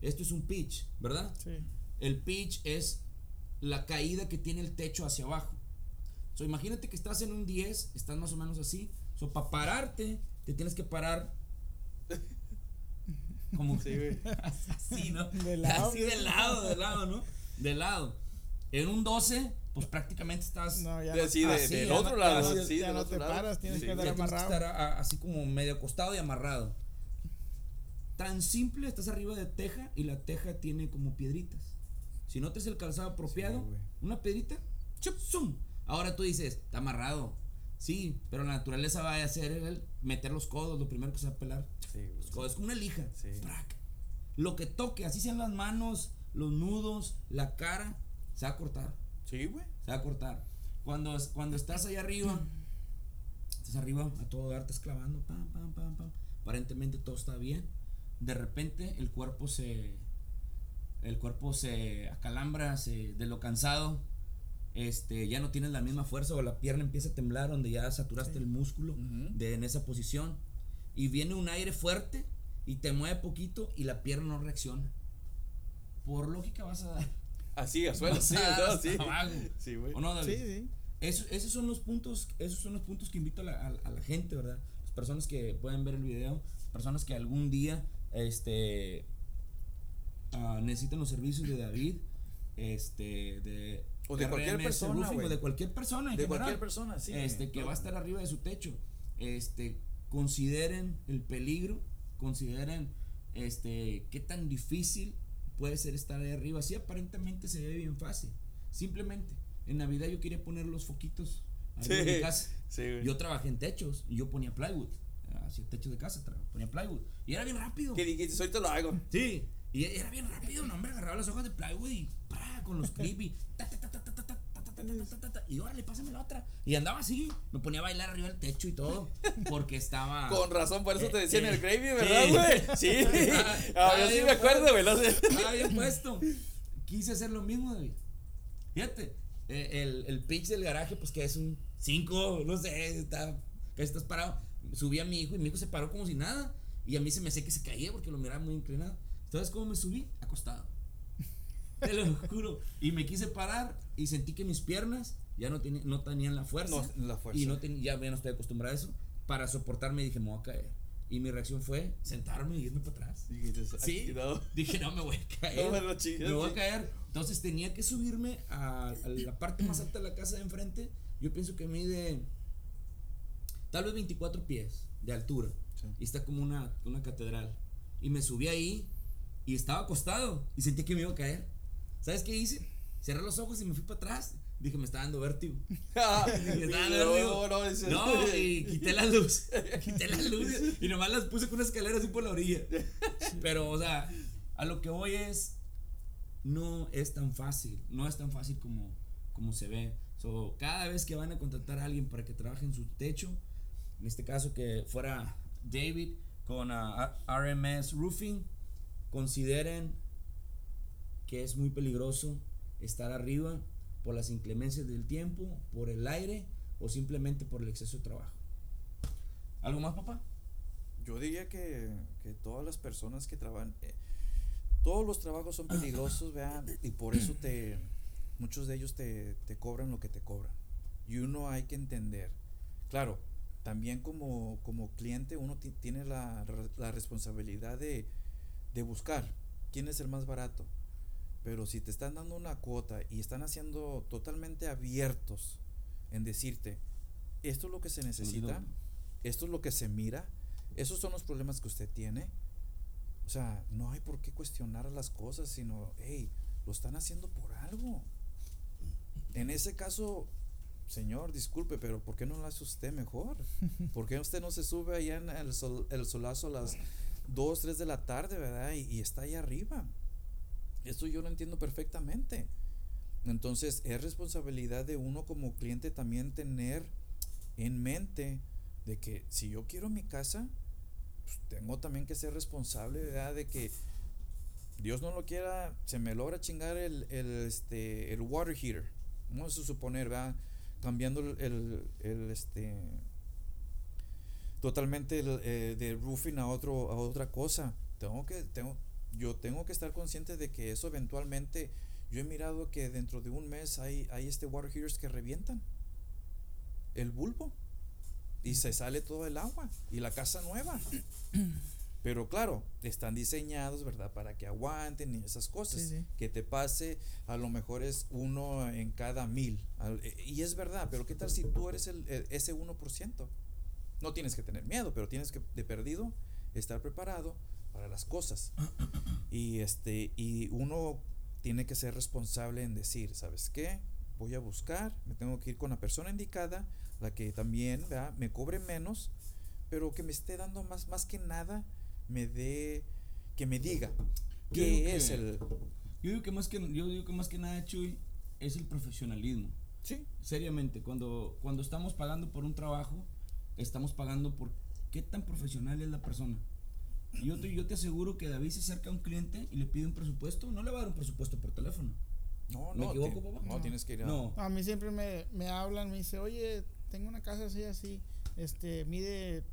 Esto es un pitch, ¿verdad? Sí. El pitch es la caída que tiene el techo hacia abajo. So, imagínate que estás en un 10, estás más o menos así. So, para pararte, te tienes que parar. Como Sí, así, ¿no? De lado. Así de lado, de lado, ¿no? De lado. En un 12, pues prácticamente estás. No, ya De no- así, de- así, del ya otro no- lado. ya no- sí, ya del no otro te lado. paras, tienes Sí, que andar Ya tienes que amarrado. estar a- a- así como medio acostado y amarrado. Tan simple, estás arriba de teja y la teja tiene como piedritas. Si no te es el calzado apropiado, una piedrita, ¡zum! Ahora tú dices, está amarrado. Sí, pero la naturaleza va a hacer el meter los codos, lo primero que se va a pelar. Sí, güey. Los codos, es como una lija. Sí. Lo que toque, así sean las manos, los nudos, la cara, se va a cortar. Sí, güey. Se va a cortar. Cuando, cuando estás ahí arriba, estás arriba a todo dar, estás clavando, pam, pam, pam, pam. Aparentemente todo está bien. De repente el cuerpo se. El cuerpo se acalambra se, de lo cansado. Este, ya no tienes la misma fuerza o la pierna empieza a temblar donde ya saturaste el músculo Ujú. de, en esa posición. Y viene un aire fuerte y te mueve poquito y la pierna no reacciona. Por lógica vas a dar. Así, a suelo, sí, no, sí. Sí. ¿O no, David? Sí, sí. Eso- esos son los puntos, esos son los puntos que invito a la, a- a la gente, ¿verdad? Las personas que pueden ver el video, personas que algún día, este, ah, necesitan los servicios de David, este, de O de cualquier RMS persona, Roofing, güey. o de cualquier persona, en De general, cualquier persona, sí. este, que No. va a estar arriba de su techo, este, consideren el peligro, consideren, este, qué tan difícil puede ser estar ahí arriba. Sí, aparentemente se ve bien fácil. Simplemente, en Navidad yo quería poner los foquitos arriba de mi Sí, casa. sí. Yo trabajé en techos y yo ponía plywood así el techo de casa, ponía plywood. Y era bien rápido. Que dijiste? Ahorita lo hago. Sí. Y era bien rápido, no, hombre, agarraba las hojas de plywood y ¡pra! con los clips y ta, ta, órale, pásame la otra. Y andaba así, me ponía a bailar arriba del techo y todo, porque estaba. Con razón, por eso te decían el gravy, ¿verdad, güey? Sí, yo sí me acuerdo, güey. Estaba bien puesto. Quise hacer lo mismo, David. Fíjate, el, el pitch del garaje, pues que es un 5, no sé, está, estás parado. Subí a mi hijo y mi hijo se paró como si nada. Y a mí se me sé que se caía porque lo miraba muy inclinado. ¿Sabes cómo me subí? Acostado. Te lo juro. Y me quise parar y sentí que mis piernas ya no, teni- no tenían la fuerza. No, la fuerza. Y no ten- ya, ya no estoy acostumbrado a eso. Para soportarme dije, me voy a caer. Y mi reacción fue sentarme y irme para atrás. Dijiste, Sí. Dije, no me voy a caer. No me chingues, Me voy a caer. Entonces tenía que subirme a, a la parte más alta de la casa de enfrente. Yo pienso que mide tal vez 24 pies de altura. Sí. Y está como una, una catedral. Y me subí ahí y estaba acostado y sentí que me iba a caer. ¿Sabes qué hice? Cerré los ojos y me fui para atrás. Dije, me está dando vértigo. "Está dando no, vértigo". no, ese- No, y quité la luz. quité la luz y nomás las puse con una escalera así por la orilla. Pero, o sea, a lo que voy es. No es tan fácil. No es tan fácil como, como se ve. So, cada vez que van a contratar a alguien para que trabaje en su techo, en este caso que fuera David con ah, RMS Roofing, consideren que es muy peligroso estar arriba por las inclemencias del tiempo, por el aire o simplemente por el exceso de trabajo. ¿Algo más, papá? Yo diría que, que todas las personas que trabajan, eh, todos los trabajos son peligrosos, vean, y por eso te, muchos de ellos te, te cobran lo que te cobran. Y uno hay que entender, claro, también como, como cliente uno ti- tiene la, la responsabilidad de, de buscar quién es el más barato. Pero si te están dando una cuota y están haciendo totalmente abiertos en decirte, esto es lo que se necesita, esto es lo que se mira, esos son los problemas que usted tiene. O sea, no hay por qué cuestionar las cosas, sino, hey, lo están haciendo por algo. En ese caso, señor, disculpe, pero ¿por qué no lo hace usted mejor? ¿Por qué usted no se sube allá en el, sol- el solazo a las 2, 3 de la tarde, verdad? Y, está ahí arriba. Esto yo lo entiendo perfectamente. Entonces, es responsabilidad de uno como cliente también tener en mente de que si yo quiero mi casa, pues tengo también que ser responsable, ¿verdad? De que Dios no lo quiera, se me logra chingar el, el, este, el water heater. Vamos a suponer, ¿verdad? Cambiando el, el, este, totalmente el, eh, de roofing a, otro, a otra cosa. Tengo que, tengo, yo tengo que estar consciente de que eso eventualmente, yo he mirado que dentro de un mes hay, hay este water heaters que revientan el bulbo y se sale todo el agua y la casa nueva. Pero claro, están diseñados, ¿verdad? Para que aguanten y esas cosas. Sí, sí. Que te pase, a lo mejor es uno en cada mil. Eh, Y es verdad, pero ¿qué tal si tú eres el, el- ese 1%? No tienes que tener miedo, pero tienes que, de perdido, estar preparado para las cosas. Y, este, y uno tiene que ser responsable en decir, ¿sabes qué? voy a buscar, me tengo que ir con la persona indicada, la que también ¿verdad? me cobre menos, pero que me esté dando más, más que nada, me dé, que me diga qué es que- el... Yo digo que más que, yo digo que más que nada, Chuy, es el profesionalismo. Sí, Seriamente, cuando, cuando estamos pagando por un trabajo, estamos pagando por qué tan profesional es la persona. Y Yo te, yo te aseguro que David se acerca a un cliente y le pide un presupuesto, no le va a dar un presupuesto por teléfono. no, ¿Me no, equivoco, papá? no, No. tienes que ir a... No, A mí siempre me, me hablan, me dice, oye, tengo una casa así, así, este, mide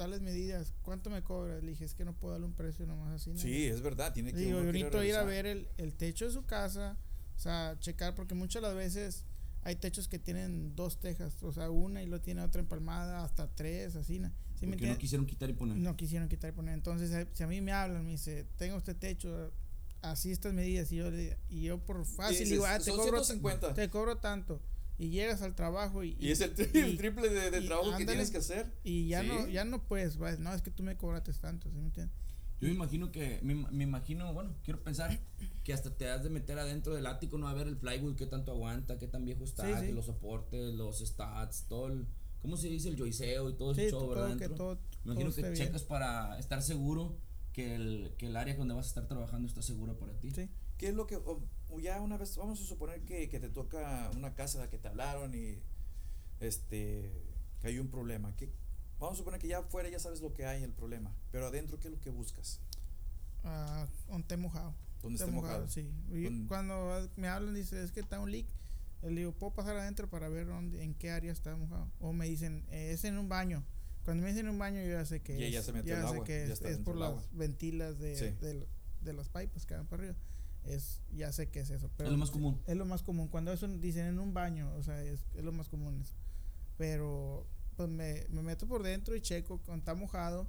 tales medidas, ¿cuánto me cobra? Le dije, es que no puedo darle un precio nomás así. ¿no?". Sí, es verdad, tiene que Digo, uno yo ir a necesito ir a revisar. ver el, el techo de su casa, o sea, checar, porque muchas de las veces hay techos que tienen dos tejas, o sea, una y lo tiene otra empalmada, hasta tres, así, ¿no? ¿Sí me porque no quisieron quitar y poner. No quisieron quitar y poner. Entonces, eh, si a mí me hablan, me dice, tengo este techo, así estas medidas, y yo, le- y yo por fácil, digo, ah, te "Son cobro, 150". te cobro tanto. Y llegas al trabajo y, Y es el, tri- y- el triple de, de trabajo que ándale. tienes que hacer. y ya Sí. no ya no puedes, va, no, es que tú me cobraste tanto, ¿sí me entiendes? Yo me imagino que, me, me imagino, bueno, quiero pensar que hasta te has de meter adentro del ático, no a ver el plywood, qué tanto aguanta, qué tan viejo está, Sí, sí. que los soportes, los stats, todo el, ¿cómo se dice? El joiseo y todo Sí, ese show, todo, ¿verdad? que Dentro. todo, Me imagino todo que esté bien. checas para estar seguro que el, que el área donde vas a estar trabajando está segura para ti. Sí. ¿Qué es lo que, ya una vez, vamos a suponer que, que te toca una casa que te hablaron y este, que hay un problema. ¿Qué, vamos a suponer que ya afuera ya sabes lo que hay, el problema, pero adentro, ¿qué es lo que buscas? Ah, un té mojado. ¿Dónde Té está mojado? sí. Y Cuando me hablan, dice, es que está un leak. Le digo, ¿puedo pasar adentro para ver dónde, en qué área está mojado? O me dicen, "Eh, es en un baño. Cuando me dicen un baño, yo ya sé que Ya- es. ya se metió el sé agua, que ya es, está es dentro por las agua. ventilas de, Sí. del- de las pipas que van para arriba. Es, ya sé que es eso. Pero es lo más común. Es lo más común. Cuando eso dicen en un baño, o sea, es, es lo más común eso. Pero pues me, me meto por dentro y checo cuando está mojado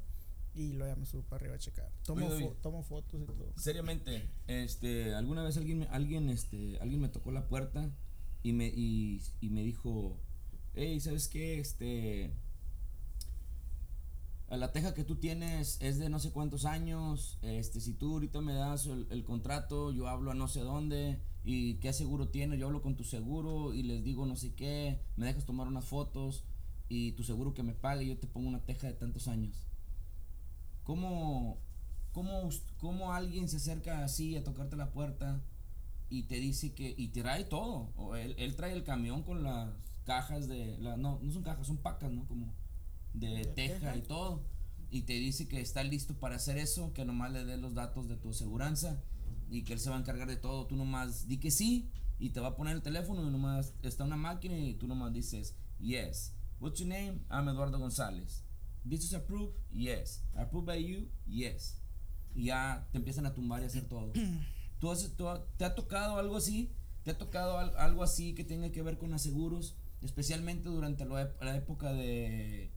y luego ya me subo para arriba a checar. Tomo, Oye, fo- tomo fotos y todo. Seriamente, este, alguna vez alguien, me- alguien, este, alguien me tocó la puerta y me, y, y me dijo, hey, ¿sabes qué? Este, la teja que tú tienes es de no sé cuántos años, este, si tú ahorita me das el, contrato, yo hablo a no sé dónde, y qué seguro tienes, yo hablo con tu seguro y les digo no sé qué, me dejas tomar unas fotos y tu seguro que me pague, yo te pongo una teja de tantos años. ¿Cómo, cómo, cómo alguien se acerca así a tocarte la puerta y te dice que, y te trae todo? O él, él trae el camión con las cajas de, la, no, no son cajas, son pacas, ¿no? Como de, ¿De teja, y todo. Y te dice que está listo para hacer eso, que nomás le dé los datos de tu aseguranza y que él se va a encargar de todo. Tú nomás di que sí y te va a poner el teléfono y nomás está una máquina y tú nomás dices, yes. What's your name? I'm Eduardo González. This is approved? Yes. Approved by you? Yes. Y ya te empiezan a tumbar y hacer todo. ¿Tú has- tú ¿Te ha tocado algo así? ¿Te ha tocado al- algo así que tenga que ver con los seguros? Especialmente durante la época de,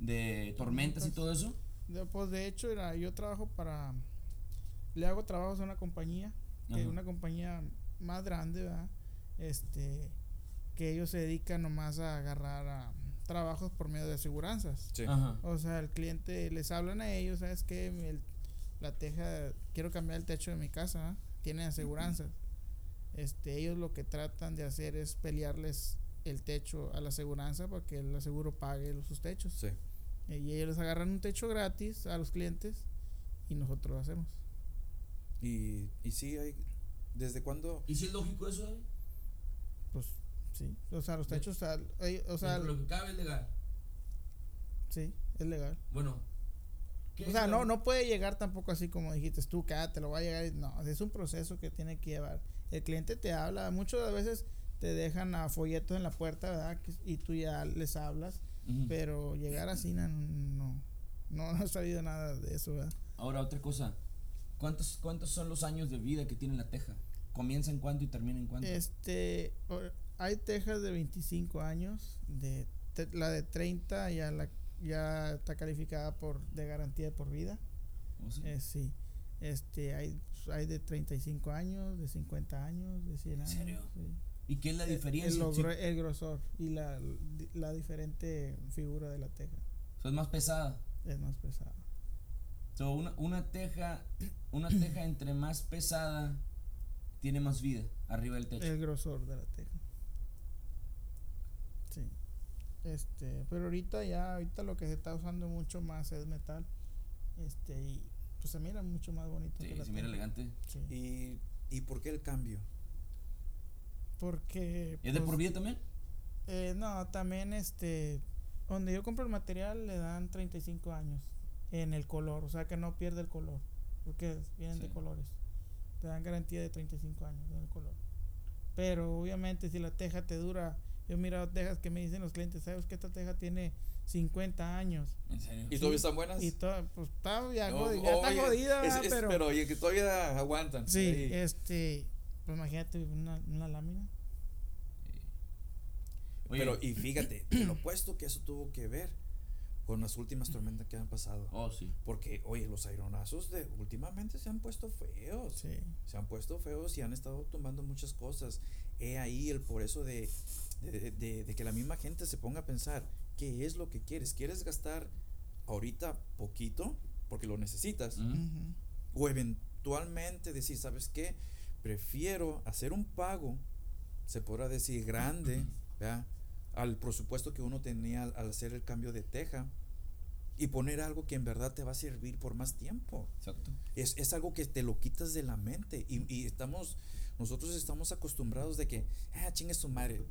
de tormentas y todo eso. De- pues de hecho, era, yo trabajo para. Le hago trabajos a una compañía, que es una compañía más grande, ¿verdad? Este. Que ellos se dedican nomás a agarrar a trabajos por medio de aseguranzas. Sí. Ajá. O sea, el cliente les hablan a ellos, ¿sabes qué? El- la teja, quiero cambiar el techo de mi casa, ¿ah? tienen aseguranzas. Este, ellos lo que tratan de hacer es pelearles el techo a la aseguranza para que el aseguro pague los, sus techos. Sí. Y ellos les agarran un techo gratis a los clientes y nosotros lo hacemos. Y, y sí, hay, ¿desde cuándo? ¿Y si es lógico eso? David? Pues sí, o sea, los techos, o sea, eh, o lo que cabe es legal. sí, es legal. Bueno. ¿qué O sea, no, no puede llegar tampoco así como dijiste tú, que ah, te lo va a llegar. y- No, es un proceso que tiene que llevar. El cliente te habla, muchas veces te dejan a folletos en la puerta, ¿verdad? Que- Y tú ya les hablas, Pero llegar así no, no, no, no he sabido nada de eso, ¿verdad? Ahora, otra cosa. ¿Cuántos, ¿Cuántos son los años de vida que tiene la teja? ¿Comienza en cuánto y termina en cuánto? Este, hay tejas de 25 años, de te- la de 30 ya la ya está calificada por de garantía de por vida. ¿O sí? Eh, sí. Este, hay, hay de 35 años, de 50 años, de 100 ¿En años. serio? sí. ¿Y qué es la El- diferencia? El, Sí. gro- el grosor y la, la diferente figura de la teja O sea, es más pesada. es más pesada. So, una, una teja, una teja entre más pesada tiene más vida arriba del techo. El grosor de la teja. Este, pero ahorita ya, ahorita lo que se está usando mucho más es metal. Este, y pues se mira mucho más bonito. Sí, que la se mira teja. elegante. Sí. ¿Y, ¿Y por qué el cambio? Porque. ¿Y es de pues, por vida también? Eh, no, también este, donde yo compro el material le dan 35 años en el color, o sea que no pierde el color, porque vienen de colores. Te dan garantía de 35 años en el color. Pero obviamente si la teja te dura, yo he mirado tejas que me dicen los clientes, sabes que esta teja tiene 50 años ¿En serio? ¿Y todavía están buenas? y toda, pues está ya, No, ya está jodida, es- ¿verdad? es- pero, pero oye, que todavía aguantan. sí, Ahí. este, pues imagínate una, una lámina. Oye, Pero, y fíjate, lo opuesto que eso tuvo que ver con las últimas tormentas que han pasado. Oh, sí. Porque, oye, los aironazos de últimamente se han puesto feos. Sí. Se han puesto feos y han estado tomando muchas cosas. He ahí el por eso de, de, de- de que la misma gente se ponga a pensar, ¿qué es lo que quieres? ¿Quieres gastar ahorita poquito porque lo necesitas? O eventualmente decir, ¿sabes qué? Prefiero hacer un pago, se podrá decir grande, ¿verdad? al presupuesto que uno tenía al, hacer el cambio de teja y poner algo que en verdad te va a servir por más tiempo. Exacto. Es, es algo que te lo quitas de la mente y, y estamos, nosotros estamos acostumbrados de que, ah, chingue su madre,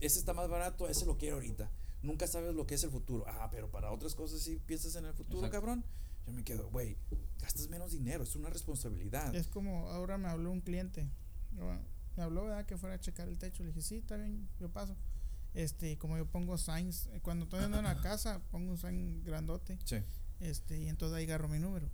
ese está más barato, ese lo quiero ahorita. Nunca sabes lo que es el futuro. Ah, pero para otras cosas sí piensas en el futuro, Exacto. cabrón. Yo me quedo, güey, gastas menos dinero, es una responsabilidad. Es como ahora me habló un cliente. Me habló, ¿verdad? Que fuera a checar el techo. Le dije, sí, está bien, yo paso. Este, como yo pongo signs, eh, cuando estoy andando en la casa, pongo un sign grandote. Sí. Este, y entonces ahí agarro mi número.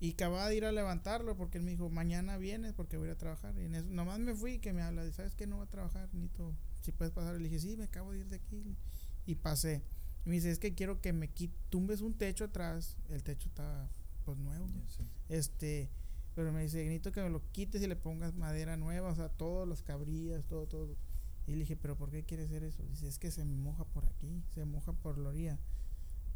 Y acababa de ir a levantarlo porque él me dijo, mañana vienes porque voy a ir a trabajar. Y en eso, nomás me fui que me habla, ¿sabes qué? No voy a trabajar, Nito. Si puedes pasar. Le dije, sí, me acabo de ir de aquí. Y pasé. Y me dice, es que quiero que me tumbes un techo atrás. El techo está, pues, nuevo. Sí. Este, pero me dice, necesito que me lo quites y le pongas madera nueva, o sea, todas las cabrillas, todo, todo. Y le dije, pero ¿por qué quieres hacer eso? Dice, es que se moja por aquí, se moja por la orilla.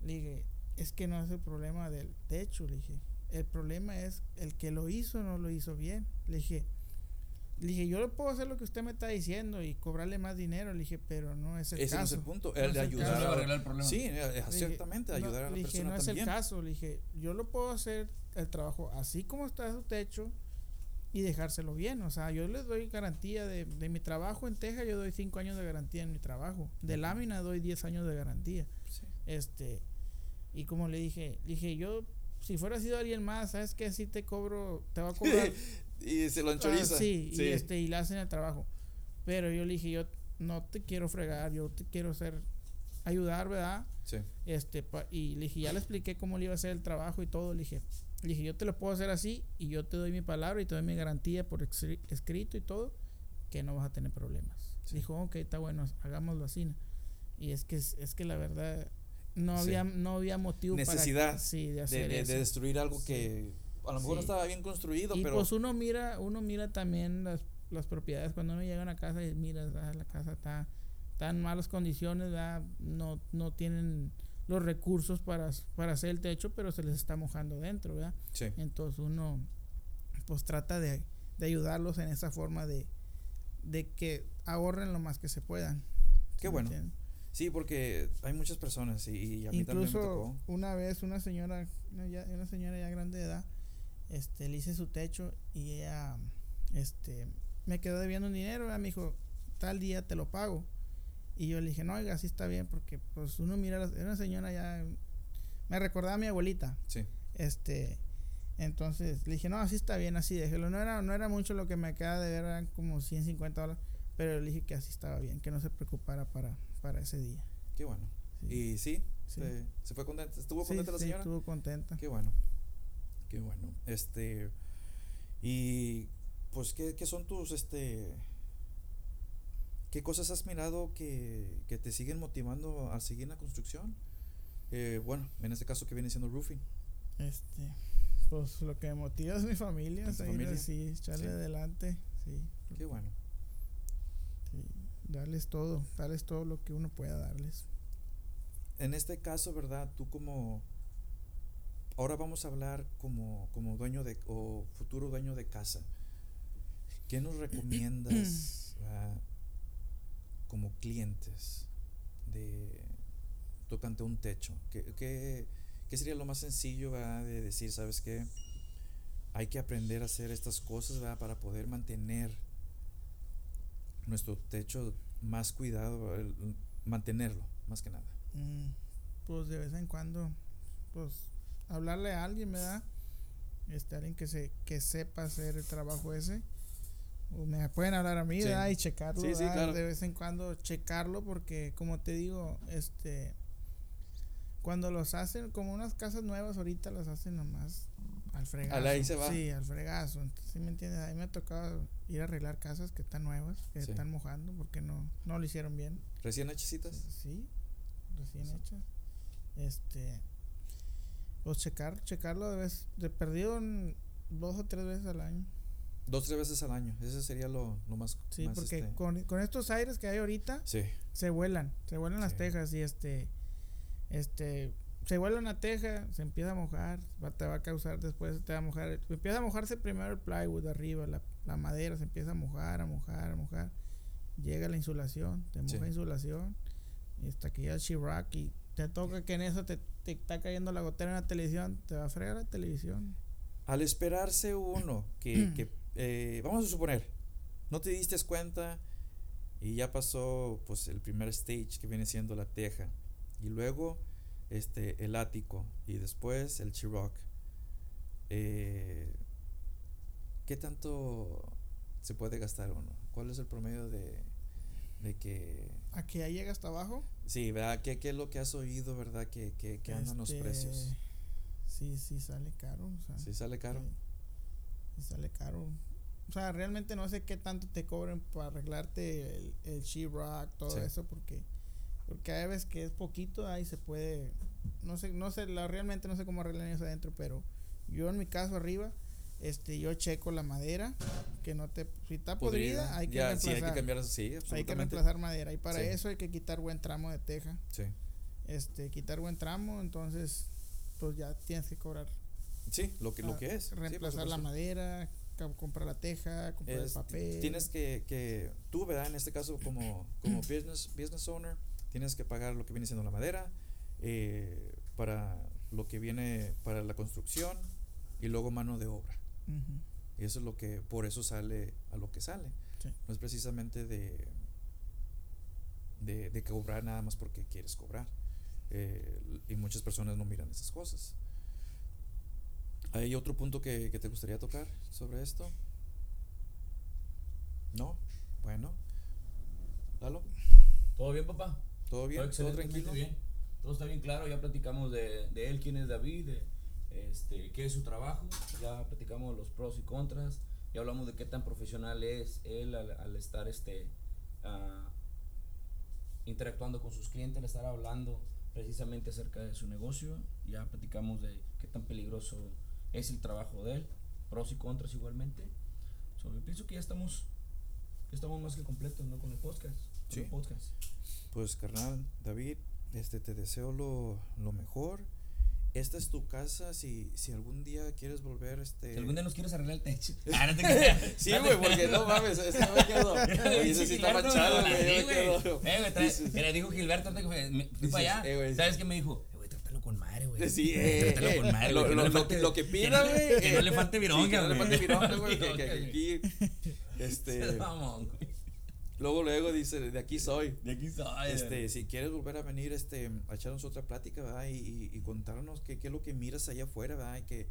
Le dije, es que no es el problema del techo, le dije. El problema es el que lo hizo no lo hizo bien. Le dije, le dije, yo le puedo hacer lo que usted me está diciendo y cobrarle más dinero, le dije, pero no es el Ese no es caso. el punto, No el es de ayudar caso. A arreglar el problema. Sí, eh, Le dije, exactamente, no, ayudar a la le dije, persona no es también. el caso, le dije, yo lo puedo hacer el trabajo así como está su techo y dejárselo bien, o sea, yo les doy garantía de, de mi trabajo en Texas, yo doy 5 años de garantía en mi trabajo, de lámina doy 10 años de garantía, Sí. este, y como le dije, le dije, yo, si fuera sido alguien más, ¿sabes qué? Si te cobro, te va a cobrar y se lo Ah, enchoriza. sí, sí. y este y le hacen el trabajo. Pero yo le dije, yo no te quiero fregar, yo te quiero hacer ayudar, ¿verdad? Sí. Este pa- y le dije, ya le expliqué cómo le iba a hacer el trabajo y todo, le dije, le dije, yo te lo puedo hacer así y yo te doy mi palabra y te doy mi garantía por escri- escrito y todo que no vas a tener problemas. Sí. Dijo, ok, está bueno, hagámoslo así. Y es que es, que la verdad no Sí. había no había motivo Necesidad para sí, de de, hacer de- eso. de destruir algo que a lo mejor no estaba bien construido, Y pero pues uno mira, uno mira también las, las propiedades cuando uno llega a una casa y mira, ah, la casa está, está en malas condiciones, ¿verdad? no no tienen los recursos para, para hacer el techo, pero se les está mojando dentro, ¿verdad? sí. Entonces uno pues trata de, de ayudarlos en esa forma de, de que ahorren lo más que se puedan. Qué ¿sí me bueno. Sí, porque hay muchas personas y, y a mí también me Incluso tocó. una vez una señora, una, ya- una señora ya grande de edad, este, le hice su techo y ella, este, me quedó debiendo un dinero, ¿verdad? me dijo, tal día te lo pago. Y yo le dije, no, oiga, así está bien, porque pues uno mira, era una señora ya, me recordaba a mi abuelita, Sí. este, entonces le dije, no, así está bien, así déjelo. No era, no era mucho lo que me queda de ver, eran como 150 dólares, pero le dije que así estaba bien, que no se preocupara para, para ese día. Qué bueno. Sí. Y sí, Sí. Se, se fue contenta. ¿Estuvo Sí, contenta la sí, señora? estuvo contenta. Qué bueno. Qué bueno. Este. Y. Pues, ¿qué, qué son tus. Este. ¿Qué cosas has mirado que, que te siguen motivando a seguir en la construcción? Eh, bueno, en este caso que viene siendo roofing. Este, pues lo que me motiva es mi familia, ¿Es tu seguir familia? así, echarle Sí. adelante, sí, Qué bueno. sí, darles todo, darles todo lo que uno pueda darles. En este caso, ¿verdad? Tú como... Ahora vamos a hablar como, como dueño de... o futuro dueño de casa. ¿Qué nos recomiendas ah, como clientes? de tocante un techo? ¿Qué, qué, qué sería lo más sencillo ¿verdad? de decir, sabes qué? Hay que aprender a hacer estas cosas ¿verdad? para poder mantener nuestro techo más cuidado, el- mantenerlo, más que nada. Mm, pues de vez en cuando, pues hablarle a alguien, ¿verdad? Este, alguien que se que sepa hacer el trabajo ese. O me pueden hablar a mí, Sí. ¿verdad? Y checarlo, Sí, sí, ¿verdad? claro. De vez en cuando checarlo porque como te digo, este cuando los hacen como unas casas nuevas ahorita las hacen nomás al fregazo. ahí se va. Sí, al fregazo. Entonces, ¿sí me entiendes? A mí me ha tocado ir a arreglar casas que están nuevas, que Sí. están mojando porque no no lo hicieron bien. ¿Recién hechecitas? Sí, recién hechas. Este, pues checar, checarlo de vez, de perdido dos o tres veces al año. Dos, tres veces al año. Ese sería lo, lo más. Sí, más, porque este, con, con estos aires que hay ahorita, Sí, se vuelan, se vuelan las tejas y este, este, se vuela una teja, se empieza a mojar, va, te va a causar después, te va a mojar, empieza a mojarse primero el plywood arriba, la, la madera se empieza a mojar, a mojar, a mojar, llega la insulación, te moja Sí. la insulación, y hasta que ya el y te toca que en eso te, te está cayendo la gotera en la televisión, te va a fregar la televisión. Al esperarse uno que, que eh, vamos a suponer, no te diste cuenta y ya pasó pues el primer stage que viene siendo la teja y luego este el ático y después el chiroc. Eh, ¿Qué tanto se puede gastar uno? ¿Cuál es el promedio de, de que A que ya llega hasta abajo. sí, verdad? ¿Qué, qué es lo que has oído, verdad? Que, que, que andan los este, precios. Sí, sí sale caro. O sea, ¿Sí sale caro? Sí, sí sale caro. O sea, realmente no sé qué tanto te cobren para arreglarte el, el sheetrock, todo Sí. eso, porque porque hay veces que es poquito, ahí se puede, no sé, no sé, la, realmente no sé cómo arreglan eso adentro, pero yo en mi caso arriba, este, yo checo la madera, que no te, si está podrida, hay que ya, sí, reemplazar, hay que cambiar, sí, hay que reemplazar madera, y para Sí. eso hay que quitar buen tramo de teja, Sí. este, quitar buen tramo, entonces, pues ya tienes que cobrar Sí, lo que, lo Ah, que es. sí, reemplazar la madera, comprar la teja, comprar Es- el papel. Tienes que, que, tú, ¿verdad? En este caso, como, como business, business owner, tienes que pagar lo que viene siendo la madera, eh, para lo que viene para la construcción y luego mano de obra. Y eso es lo que, por eso sale a lo que sale. Sí. No es precisamente de, de, de cobrar nada más porque quieres cobrar. Eh, y muchas personas no miran esas cosas. ¿Hay otro punto que, que te gustaría tocar sobre esto? ¿No? Bueno. Lalo, ¿Todo bien, papá? ¿todo bien? ¿Todo tranquilo? bien. Todo está bien claro. Ya platicamos de, de él, quién es David, de este, qué es su trabajo. Ya platicamos los pros y contras. Ya hablamos de qué tan profesional es él al, al estar este, ah, interactuando con sus clientes, al estar hablando precisamente acerca de su negocio. Ya platicamos de qué tan peligroso es el trabajo de él, pros y contras igualmente. So, yo pienso que ya estamos, ya estamos más que completos ¿no? con el podcast. con Sí. el podcast. Pues carnal, David, este te deseo lo, lo mejor. Esta es tu casa, si, si algún día quieres volver, este... Si algún día nos quieres arreglar el techo. Ah, no te creas. Sí, güey, porque no mames, este me quedó. Oye, ese sí está manchado, güey. Eh, güey, mira, dijo Gilberto, ahorita que fui para allá. eh. ¿Sabes qué me dijo? Eh, güey, trátalo con madre, güey. Sí, eh, Trátalo eh, con madre, lo, que le pida, no- güey. que no le falte vironga, que no le falte vironga, güey. que, aquí, este. Luego, luego dice, de aquí soy. De aquí soy. Este, si quieres volver a venir, este, a echarnos otra plática, ¿verdad? Y, y, y contarnos qué, qué es lo que miras allá afuera, ¿verdad? Y que,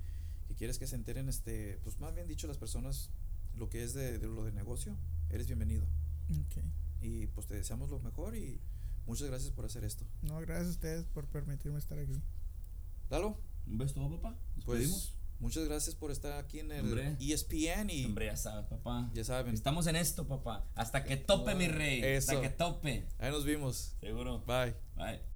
que quieres que se enteren, este, pues más bien dicho, las personas, lo que es de, de lo de negocio, eres bienvenido. Ok. Y pues te deseamos lo mejor y muchas gracias por hacer esto. No, gracias a ustedes por permitirme estar aquí. Lalo, ¿Un beso papá? ¿Nos pues pedimos? Muchas gracias por estar aquí en el Hombre. ESPN y Hombre, ya sabes, papá. ya saben, Estamos en esto, papá. Hasta que tope, mi rey. Eso. Hasta que tope. ahí nos vimos. Seguro. Bye. Bye.